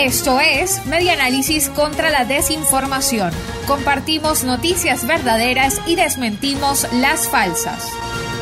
Esto es Media Análisis contra la Desinformación. Compartimos noticias verdaderas y desmentimos las falsas.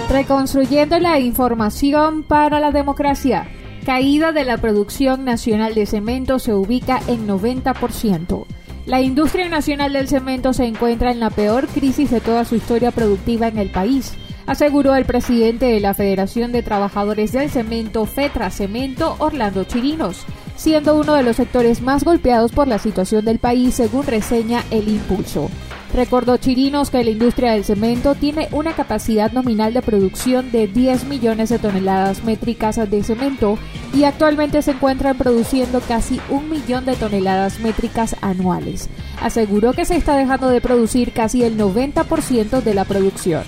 Reconstruyendo la información para la democracia. Caída de la producción nacional de cemento se ubica en 90%. La industria nacional del cemento se encuentra en la peor crisis de toda su historia productiva en el país, aseguró el presidente de la Federación de Trabajadores del Cemento, FETRA Cemento, Orlando Chirinos, siendo uno de los sectores más golpeados por la situación del país, según reseña El Impulso. Recordó Chirinos que la industria del cemento tiene una capacidad nominal de producción de 10 millones de toneladas métricas de cemento y actualmente se encuentran produciendo casi un millón de toneladas métricas anuales. Aseguró que se está dejando de producir casi el 90% de la producción.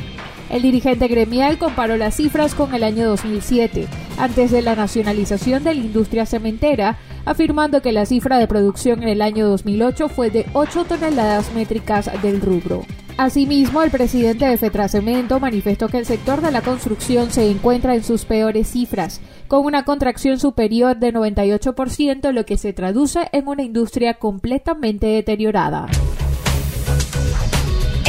El dirigente gremial comparó las cifras con el año 2007, antes de la nacionalización de la industria cementera, afirmando que la cifra de producción en el año 2008 fue de 8 toneladas métricas del rubro. Asimismo, el presidente de Fetracemento manifestó que el sector de la construcción se encuentra en sus peores cifras, con una contracción superior de 98%, lo que se traduce en una industria completamente deteriorada.